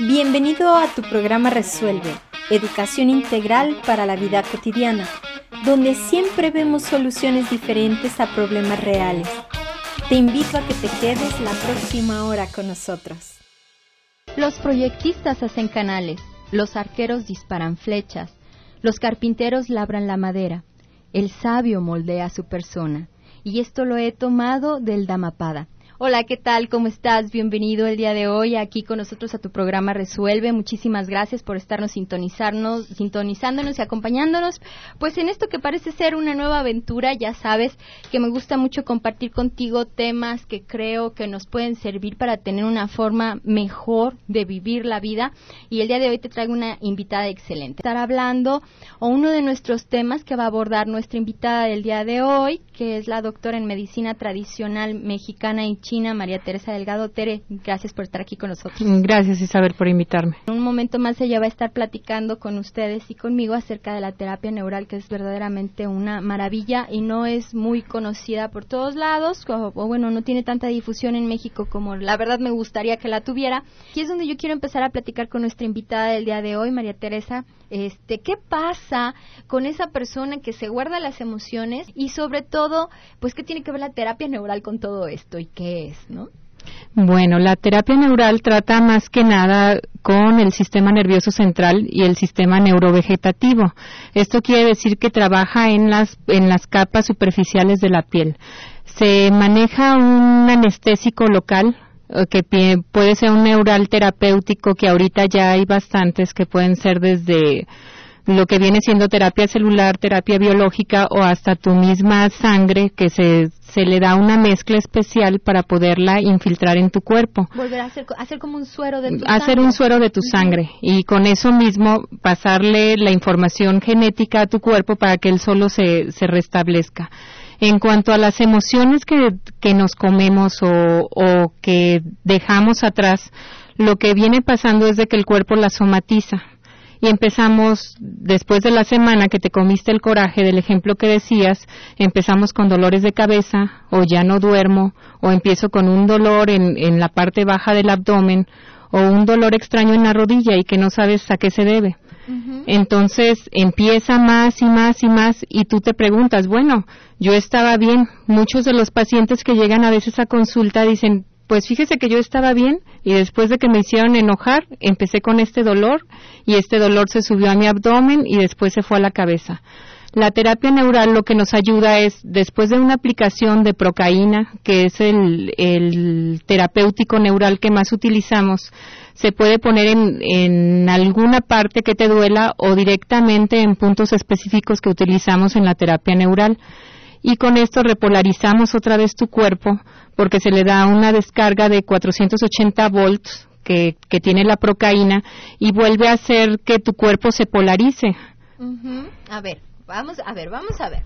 Bienvenido a tu programa Resuelve, educación integral para la vida cotidiana, donde siempre vemos soluciones diferentes a problemas reales. Te invito a que te quedes la próxima hora con nosotros. Los proyectistas hacen canales, los arqueros disparan flechas, los carpinteros labran la madera, el sabio moldea su persona. Y esto lo he tomado del Damapada. Hola, ¿qué tal? ¿Cómo estás? Bienvenido el día de hoy aquí con nosotros a tu programa Resuelve. Muchísimas gracias por estarnos sintonizarnos, sintonizándonos y acompañándonos. Pues en esto que parece ser una nueva aventura, ya sabes que me gusta mucho compartir contigo temas que creo que nos pueden servir para tener una forma mejor de vivir la vida. Y el día de hoy te traigo una invitada excelente. Estar hablando o uno de nuestros temas que va a abordar nuestra invitada del día de hoy, que es la doctora en medicina tradicional mexicana y María Teresa Delgado. Tere, gracias por estar aquí con nosotros. Gracias Isabel por invitarme. En un momento más ella va a estar platicando con ustedes y conmigo acerca de la terapia neural, que es verdaderamente una maravilla y no es muy conocida por todos lados, o, bueno, no tiene tanta difusión en México como la verdad me gustaría que la tuviera. Y es donde yo quiero empezar a platicar con nuestra invitada del día de hoy, María Teresa. Este, ¿qué pasa con esa persona que se guarda las emociones y sobre todo, pues qué tiene que ver la terapia neural con todo esto y ¿no? Bueno, la terapia neural trata más que nada con el sistema nervioso central y el sistema neurovegetativo. Esto quiere decir que trabaja en las, en las capas superficiales de la piel. Se maneja un anestésico local eh, que puede ser un neural terapéutico que ahorita ya hay bastantes que pueden ser desde lo que viene siendo terapia celular, terapia biológica o hasta tu misma sangre que se, se le da una mezcla especial para poderla infiltrar en tu cuerpo. Volver a hacer, hacer como un suero de tu hacer un suero de tu sangre y con eso mismo pasarle la información genética a tu cuerpo para que él solo se, se restablezca. En cuanto a las emociones que, que nos comemos o, o que dejamos atrás, lo que viene pasando es de que el cuerpo las somatiza y empezamos, después de la semana que te comiste el coraje del ejemplo que decías, empezamos con dolores de cabeza o ya no duermo o empiezo con un dolor en, en la parte baja del abdomen o un dolor extraño en la rodilla y que no sabes a qué se debe. Entonces empieza más y más y más y tú te preguntas, bueno, yo estaba bien. Muchos de los pacientes que llegan a veces a consulta dicen, pues fíjese que yo estaba bien y después de que me hicieron enojar, empecé con este dolor y este dolor se subió a mi abdomen y después se fue a la cabeza. La terapia neural lo que nos ayuda es, después de una aplicación de procaína, que es el, terapéutico neural que más utilizamos, se puede poner en, en, alguna parte que te duela o directamente en puntos específicos que utilizamos en la terapia neural y con esto repolarizamos otra vez tu cuerpo porque se le da una descarga de 480 volts que, que tiene la procaína y vuelve a hacer que tu cuerpo se polarice. A ver, vamos a ver, vamos a ver.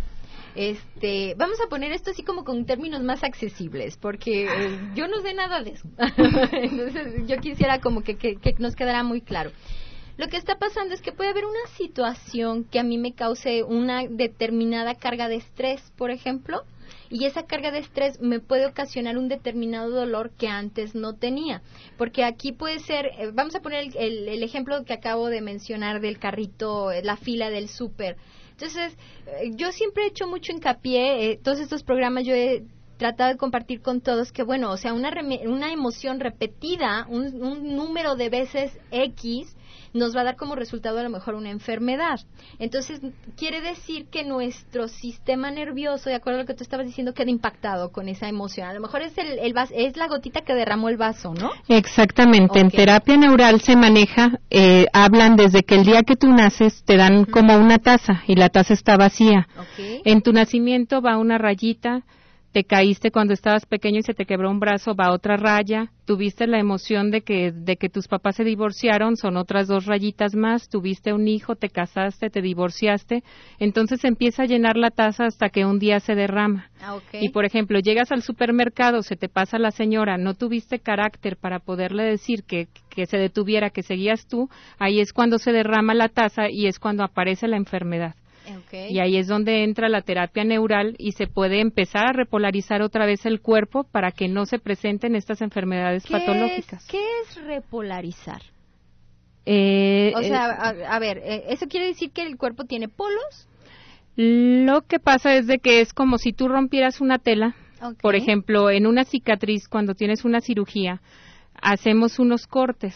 Este, vamos a poner esto así como con términos más accesibles, porque eh, yo no sé nada de eso. Entonces, yo quisiera como que, que nos quedara muy claro. Lo que está pasando es que puede haber una situación que a mí me cause una determinada carga de estrés, por ejemplo, y esa carga de estrés me puede ocasionar un determinado dolor que antes no tenía. Porque aquí puede ser, eh, vamos a poner el, ejemplo que acabo de mencionar del carrito, eh, la fila del súper. Entonces, eh, yo siempre he hecho mucho hincapié, todos estos programas yo he tratado de compartir con todos que, bueno, o sea, una, una emoción repetida, un, un número de veces X, nos va a dar como resultado a lo mejor una enfermedad. Entonces, quiere decir que nuestro sistema nervioso, de acuerdo a lo que tú estabas diciendo, queda impactado con esa emoción. A lo mejor es, el, es la gotita que derramó el vaso, ¿no? Exactamente. En terapia neural se maneja, eh, hablan desde que el día que tú naces te dan como una taza y la taza está vacía. En tu nacimiento va una rayita te caíste cuando estabas pequeño y se te quebró un brazo, va otra raya, tuviste la emoción de que, de que tus papás se divorciaron, son otras dos rayitas más, tuviste un hijo, te casaste, te divorciaste, entonces empieza a llenar la taza hasta que un día se derrama. Ah, y por ejemplo, llegas al supermercado, se te pasa la señora, no tuviste carácter para poderle decir que, que se detuviera, que seguías tú, ahí es cuando se derrama la taza y es cuando aparece la enfermedad. Y ahí es donde entra la terapia neural y se puede empezar a repolarizar otra vez el cuerpo para que no se presenten estas enfermedades patológicas. ¿Qué es repolarizar? Eh, o sea, a, ver, eh, ¿eso quiere decir que el cuerpo tiene polos? Lo que pasa es de que es como si tú rompieras una tela. Por ejemplo, en una cicatriz, cuando tienes una cirugía, hacemos unos cortes.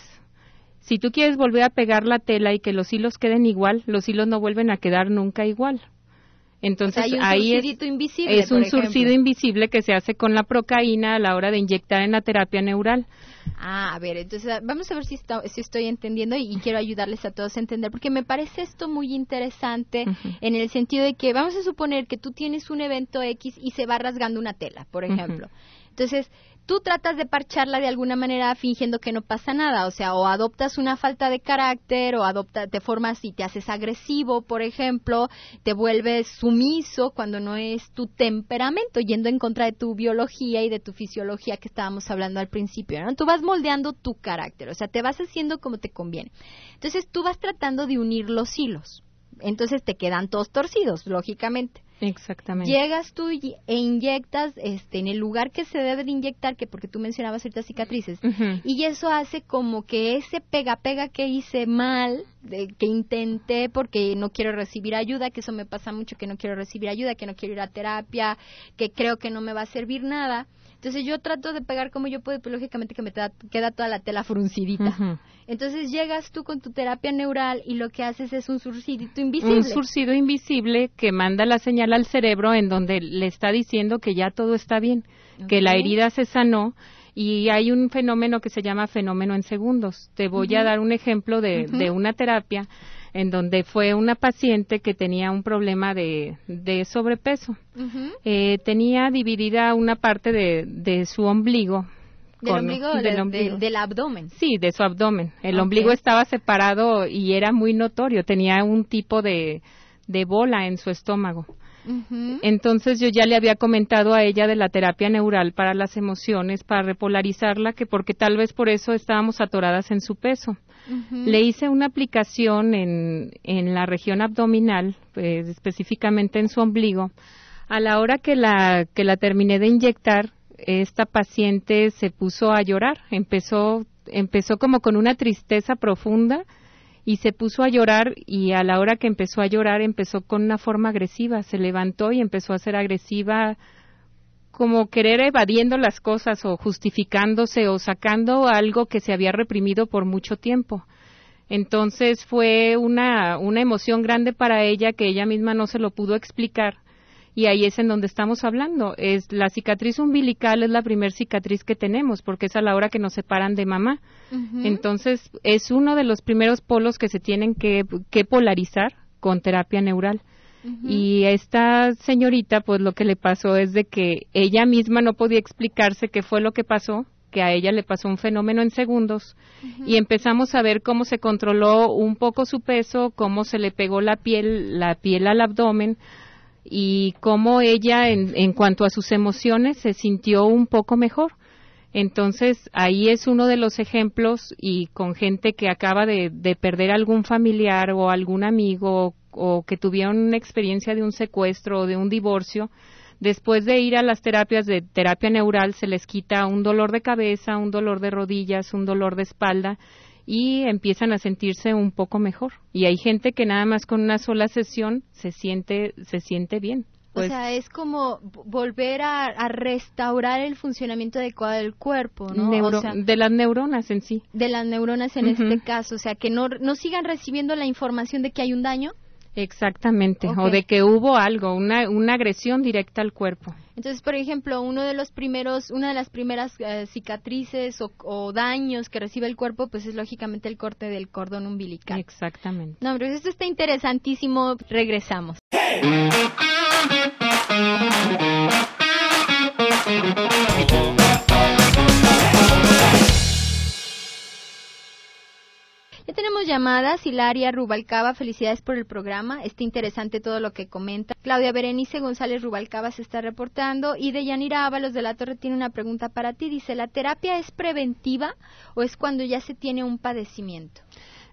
Si tú quieres volver a pegar la tela y que los hilos queden igual, los hilos no vuelven a quedar nunca igual. Entonces ahí es, es un surcido invisible que se hace con la procaína a la hora de inyectar en la terapia neural. Ah, a ver, entonces vamos a ver si, si estoy entendiendo y, quiero ayudarles a todos a entender, porque me parece esto muy interesante en el sentido de que vamos a suponer que tú tienes un evento X y se va rasgando una tela, por ejemplo. Entonces, tú tratas de parcharla de alguna manera fingiendo que no pasa nada, o sea, o adoptas una falta de carácter, o adopta, te formas y te haces agresivo, por ejemplo, te vuelves sumiso cuando no es tu temperamento, yendo en contra de tu biología y de tu fisiología que estábamos hablando al principio, ¿no? Tú vas moldeando tu carácter, o sea, te vas haciendo como te conviene. Entonces, tú vas tratando de unir los hilos. Entonces te quedan todos torcidos, lógicamente. Exactamente. Llegas tú e inyectas este, en el lugar que se debe de inyectar, que porque tú mencionabas ciertas cicatrices, y eso hace como que ese pega-pega que hice mal, que intenté porque no quiero recibir ayuda, que eso me pasa mucho, que no quiero recibir ayuda, que no quiero ir a terapia, que creo que no me va a servir nada, entonces yo trato de pegar como yo puedo, pero lógicamente que me queda toda la tela fruncidita. Entonces llegas tú con tu terapia neural y lo que haces es un surcidito invisible. Un surcido invisible que manda la señal al cerebro en donde le está diciendo que ya todo está bien, que la herida se sanó y hay un fenómeno que se llama fenómeno en segundos. Te voy a dar un ejemplo de, de una terapia en donde fue una paciente que tenía un problema de, de sobrepeso. eh, tenía dividida una parte de, de su ombligo. ¿Del, ombligo, del, del abdomen? Sí, de su abdomen. El ombligo estaba separado y era muy notorio. Tenía un tipo de, de bola en su estómago. Entonces yo ya le había comentado a ella de la terapia neural para las emociones, para repolarizarla, que porque tal vez por eso estábamos atoradas en su peso. Le hice una aplicación en, en la región abdominal, pues, específicamente en su ombligo. A la hora que la, que la terminé de inyectar, esta paciente se puso a llorar, empezó, empezó como con una tristeza profunda y se puso a llorar y a la hora que empezó a llorar empezó con una forma agresiva, se levantó y empezó a ser agresiva como querer evadiendo las cosas o justificándose o sacando algo que se había reprimido por mucho tiempo. Entonces fue una, una emoción grande para ella que ella misma no se lo pudo explicar y ahí es en donde estamos hablando. Es la cicatriz umbilical es la primer cicatriz que tenemos porque es a la hora que nos separan de mamá. Entonces es uno de los primeros polos que se tienen que, que polarizar con terapia neural. Y esta señorita, pues lo que le pasó es de que ella misma no podía explicarse qué fue lo que pasó, que a ella le pasó un fenómeno en segundos y empezamos a ver cómo se controló un poco su peso, cómo se le pegó la piel, la piel al abdomen, y cómo ella en, en cuanto a sus emociones se sintió un poco mejor. Entonces, ahí es uno de los ejemplos y con gente que acaba de, de perder algún familiar o algún amigo o, que tuvieron una experiencia de un secuestro o de un divorcio, después de ir a las terapias de terapia neural se les quita un dolor de cabeza, un dolor de rodillas, un dolor de espalda y empiezan a sentirse un poco mejor. Y hay gente que nada más con una sola sesión se siente, se siente bien. o pues sea, es como volver a, restaurar el funcionamiento adecuado del cuerpo, ¿no? de las neuronas en sí. De las neuronas en este caso, o sea, que no, no sigan recibiendo la información de que hay un daño, Exactamente, o de que hubo algo, una, una agresión directa al cuerpo. Entonces, por ejemplo, uno de los primeros, una de las primeras eh, cicatrices o, daños que recibe el cuerpo, pues es lógicamente el corte del cordón umbilical. Exactamente. No, pero esto está interesantísimo. Regresamos. Tenemos llamadas. Hilaria Rubalcaba, felicidades por el programa. Está interesante todo lo que comenta. Claudia Berenice González Rubalcaba se está reportando. Y de Yanira Ábalos de la Torre tiene una pregunta para ti. Dice, ¿la terapia es preventiva o es cuando ya se tiene un padecimiento?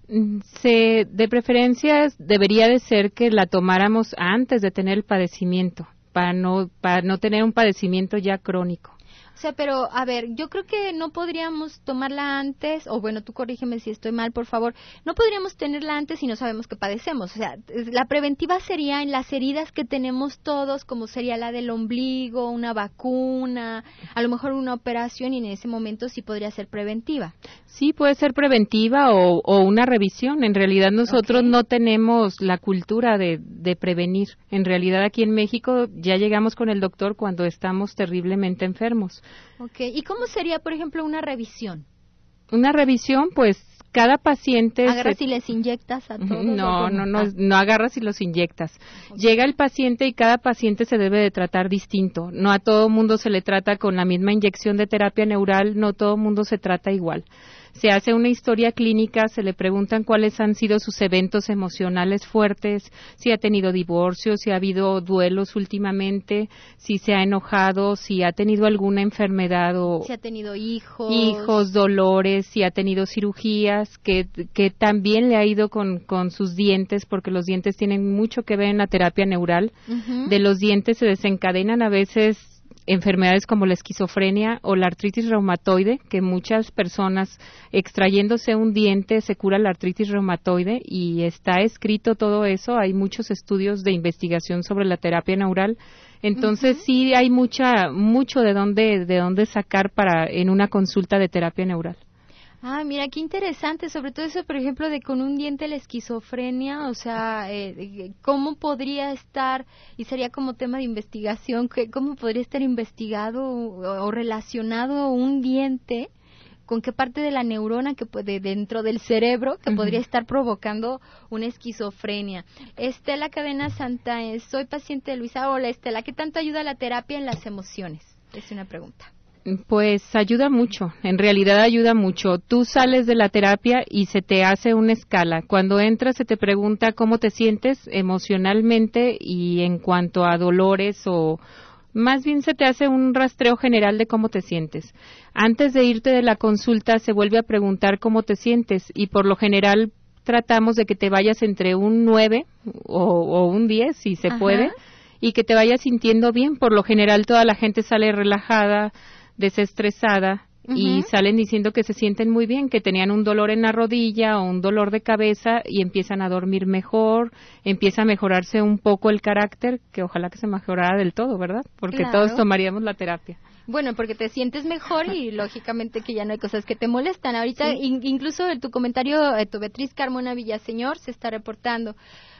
Mm, se, de preferencia debería de ser que la tomáramos antes de tener el padecimiento, para no, para no tener un padecimiento ya crónico. O sea, pero a ver, yo creo que no podríamos tomarla antes, o bueno, tú corrígeme si estoy mal, por favor, no podríamos tenerla antes si no sabemos que padecemos. O sea, la preventiva sería en las heridas que tenemos todos, como sería la del ombligo, una vacuna, a lo mejor una operación, y en ese momento sí podría ser preventiva. Sí, puede ser preventiva o, una revisión. En realidad nosotros no tenemos la cultura de, de prevenir. En realidad aquí en México ya llegamos con el doctor cuando estamos terriblemente enfermos. Ok, ¿y cómo sería, por ejemplo, una revisión? Una revisión, pues cada paciente... ¿Agarras y les inyectas a todos? No, no, no, no agarras y los inyectas. Llega el paciente y cada paciente se debe de tratar distinto. No a todo mundo se le trata con la misma inyección de terapia neural, no todo mundo se trata igual se hace una historia clínica, se le preguntan cuáles han sido sus eventos emocionales fuertes, si ha tenido divorcio, si ha habido duelos últimamente, si se ha enojado, si ha tenido alguna enfermedad o si ha tenido hijos, hijos, dolores, si ha tenido cirugías, que, que también le ha ido con, con sus dientes, porque los dientes tienen mucho que ver en la terapia neural. De los dientes se desencadenan a veces enfermedades como la esquizofrenia o la artritis reumatoide, que muchas personas extrayéndose un diente se cura la artritis reumatoide y está escrito todo eso. Hay muchos estudios de investigación sobre la terapia neural. Entonces sí hay mucha mucho de dónde de dónde sacar para en una consulta de terapia neural. Ah, mira, qué interesante, sobre todo eso, por ejemplo, de con un diente la esquizofrenia, o sea, eh, ¿cómo podría estar, y sería como tema de investigación, cómo podría estar investigado o, relacionado un diente con qué parte de la neurona que puede dentro del cerebro que podría estar provocando una esquizofrenia. Estela Cadena Santa, soy paciente de Luisa. Hola Estela, ¿qué tanto ayuda la terapia en las emociones? Es una pregunta. Pues ayuda mucho, en realidad ayuda mucho. Tú sales de la terapia y se te hace una escala. Cuando entras se te pregunta cómo te sientes emocionalmente y en cuanto a dolores o más bien se te hace un rastreo general de cómo te sientes. Antes de irte de la consulta se vuelve a preguntar cómo te sientes y por lo general tratamos de que te vayas entre un 9 o, un 10 si se puede y que te vayas sintiendo bien. Por lo general toda la gente sale relajada, desestresada y salen diciendo que se sienten muy bien, que tenían un dolor en la rodilla o un dolor de cabeza y empiezan a dormir mejor, empieza a mejorarse un poco el carácter, que ojalá que se mejorara del todo, ¿verdad? Porque todos tomaríamos la terapia. Bueno, porque te sientes mejor y lógicamente que ya no hay cosas que te molestan. Ahorita incluso en tu comentario, eh, tu Beatriz Carmona Villaseñor se está reportando.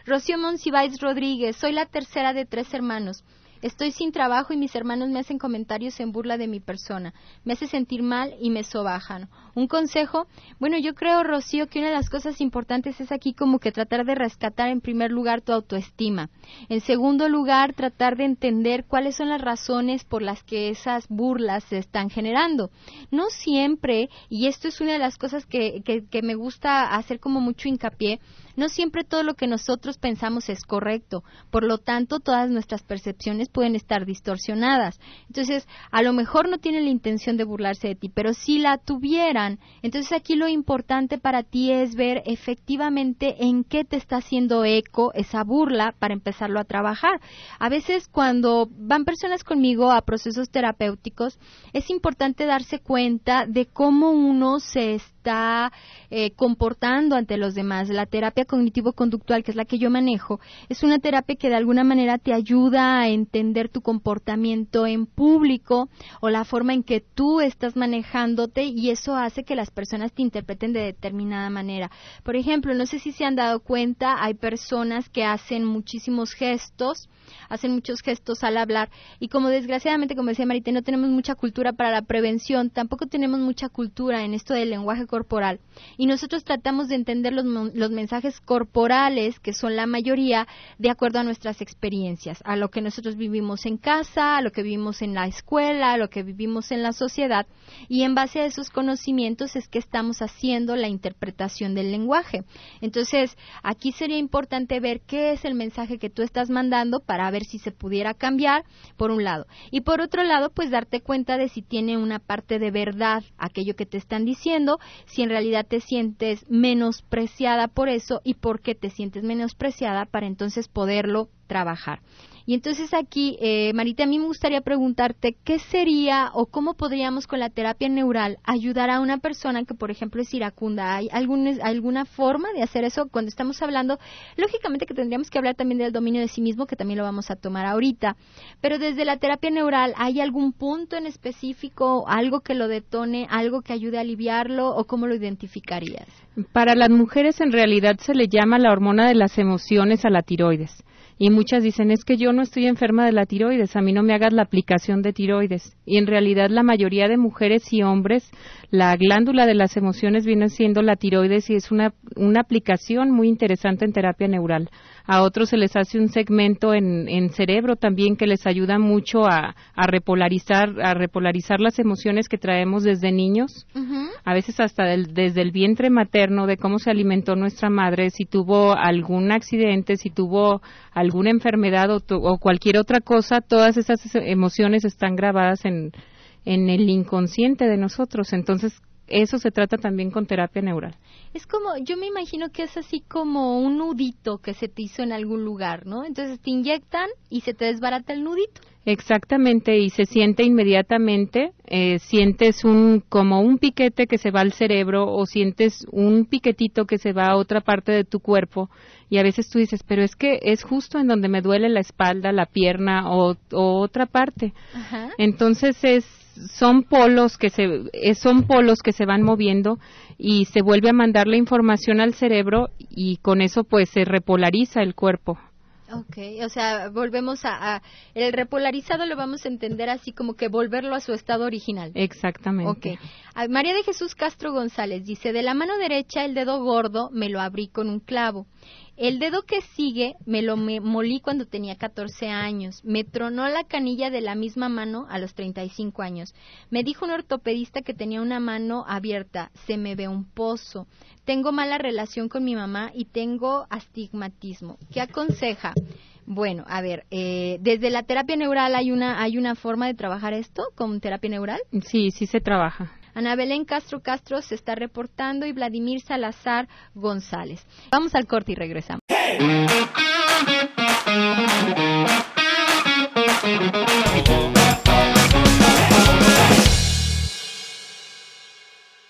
Rocío Monsiváis Rodríguez, soy la tercera de tres hermanos. Estoy sin trabajo y mis hermanos me hacen comentarios en burla de mi persona. Me hace sentir mal y me sobajan. Un consejo, bueno, yo creo, Rocío, que una de las cosas importantes es aquí como que tratar de rescatar en primer lugar tu autoestima. En segundo lugar, tratar de entender cuáles son las razones por las que esas burlas se están generando. No siempre, y esto es una de las cosas que, que, que me gusta hacer como mucho hincapié, no siempre todo lo que nosotros pensamos es correcto, por lo tanto todas nuestras percepciones pueden estar distorsionadas. Entonces, a lo mejor no tienen la intención de burlarse de ti, pero si la tuvieran, entonces aquí lo importante para ti es ver efectivamente en qué te está haciendo eco esa burla para empezarlo a trabajar. A veces cuando van personas conmigo a procesos terapéuticos, es importante darse cuenta de cómo uno se está eh, comportando ante los demás. La terapia cognitivo-conductual, que es la que yo manejo, es una terapia que de alguna manera te ayuda a entender tu comportamiento en público o la forma en que tú estás manejándote y eso hace que las personas te interpreten de determinada manera. Por ejemplo, no sé si se han dado cuenta, hay personas que hacen muchísimos gestos, hacen muchos gestos al hablar y como desgraciadamente, como decía Marita, no tenemos mucha cultura para la prevención, tampoco tenemos mucha cultura en esto del lenguaje corporal y nosotros tratamos de entender los, los mensajes corporales, que son la mayoría, de acuerdo a nuestras experiencias, a lo que nosotros vivimos en casa, a lo que vivimos en la escuela, a lo que vivimos en la sociedad, y en base a esos conocimientos es que estamos haciendo la interpretación del lenguaje. Entonces, aquí sería importante ver qué es el mensaje que tú estás mandando para ver si se pudiera cambiar, por un lado. Y por otro lado, pues darte cuenta de si tiene una parte de verdad aquello que te están diciendo, si en realidad te sientes menospreciada por eso y por qué te sientes menospreciada para entonces poderlo trabajar. Y entonces aquí, eh, Marita, a mí me gustaría preguntarte qué sería o cómo podríamos con la terapia neural ayudar a una persona que, por ejemplo, es iracunda. ¿Hay alguna forma de hacer eso cuando estamos hablando? Lógicamente que tendríamos que hablar también del dominio de sí mismo, que también lo vamos a tomar ahorita. Pero desde la terapia neural, ¿hay algún punto en específico, algo que lo detone, algo que ayude a aliviarlo o cómo lo identificarías? Para las mujeres en realidad se le llama la hormona de las emociones a la tiroides. Y muchas dicen, es que yo no estoy enferma de la tiroides, a mí no me hagas la aplicación de tiroides. Y en realidad la mayoría de mujeres y hombres, la glándula de las emociones viene siendo la tiroides y es una, una aplicación muy interesante en terapia neural a otros se les hace un segmento en, en cerebro también que les ayuda mucho a, a, repolarizar a repolarizar las emociones que traemos desde niños, a veces hasta desde el vientre materno de cómo se alimentó nuestra madre, si tuvo algún accidente, si tuvo alguna enfermedad o, o cualquier otra cosa, todas esas emociones están grabadas en en el inconsciente de nosotros. Entonces, eso se trata también con terapia neural. Es como, yo me imagino que es así como un nudito que se te hizo en algún lugar, ¿no? Entonces te inyectan y se te desbarata el nudito. Exactamente, y se siente inmediatamente, eh, sientes un como un piquete que se va al cerebro o sientes un piquetito que se va a otra parte de tu cuerpo y a veces tú dices, pero es que es justo en donde me duele la espalda, la pierna o, o otra parte. Ajá. Entonces es son polos que se eh, son polos que se van moviendo y se vuelve a mandar la información al cerebro y con eso pues se repolariza el cuerpo. Ok, o sea, volvemos a, el repolarizado lo vamos a entender así como que volverlo a su estado original. Exactamente. Ok. María de Jesús Castro González dice, de la mano derecha el dedo gordo me lo abrí con un clavo el dedo que sigue me lo molí cuando tenía 14 años. Me tronó la canilla de la misma mano a los 35 años. Me dijo un ortopedista que tenía una mano abierta. Se me ve un pozo. Tengo mala relación con mi mamá y tengo astigmatismo. ¿Qué aconseja? Bueno, a ver, eh, desde la terapia neural hay una hay una forma de trabajar esto con terapia neural. Sí, sí se trabaja. Ana Belén Castro Castro se está reportando y Vladimir Salazar González. Vamos al corte y regresamos.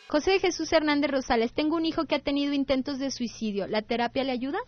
José Jesús Hernández Rosales, tengo un hijo que ha tenido intentos de suicidio. ¿La terapia le ayuda?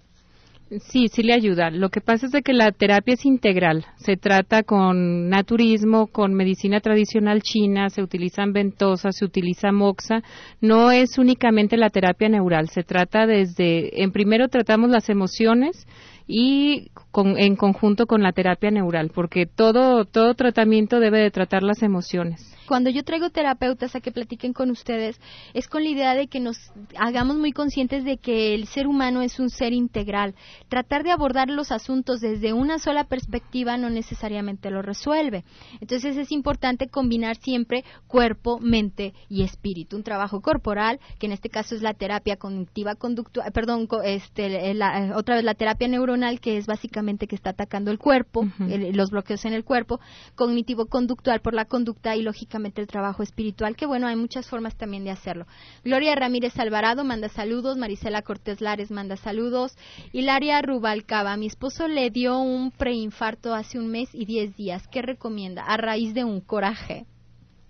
Sí, sí le ayuda. Lo que pasa es de que la terapia es integral. Se trata con naturismo, con medicina tradicional china, se utilizan ventosas, se utiliza moxa. No es únicamente la terapia neural. Se trata desde, en primero tratamos las emociones y en conjunto con la terapia neural, porque todo, todo tratamiento debe de tratar las emociones cuando yo traigo terapeutas a que platiquen con ustedes, es con la idea de que nos hagamos muy conscientes de que el ser humano es un ser integral. Tratar de abordar los asuntos desde una sola perspectiva no necesariamente lo resuelve. Entonces es importante combinar siempre cuerpo, mente y espíritu. Un trabajo corporal, que en este caso es la terapia cognitiva conductual, perdón, este, otra vez la terapia neuronal, que es básicamente que está atacando el cuerpo, los bloqueos en el cuerpo, cognitivo conductual por la conducta y lógicamente el trabajo espiritual, que bueno, hay muchas formas también de hacerlo. Gloria Ramírez Alvarado manda saludos, Marisela Cortés Lares manda saludos, Hilaria Rubalcaba, mi esposo le dio un preinfarto hace un mes y diez días, ¿qué recomienda? A raíz de un coraje.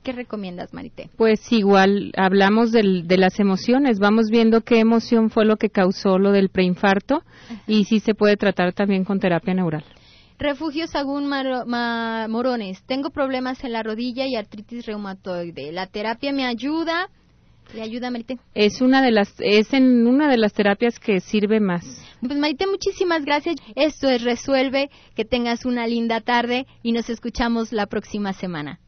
¿Qué recomiendas, Marité? Pues igual, hablamos del, de las emociones, vamos viendo qué emoción fue lo que causó lo del preinfarto y si se puede tratar también con terapia neural. Refugio Sagún Morones. Tengo problemas en la rodilla y artritis reumatoide. La terapia me ayuda. ¿Le ayuda, Marité? Es una de las, es en una de las terapias que sirve más. Pues Marité, muchísimas gracias. Esto es Resuelve. Que tengas una linda tarde y nos escuchamos la próxima semana.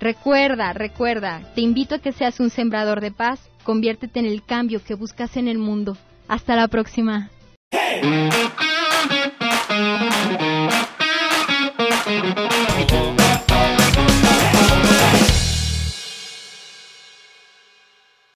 Recuerda, recuerda, te invito a que seas un sembrador de paz, conviértete en el cambio que buscas en el mundo. Hasta la próxima.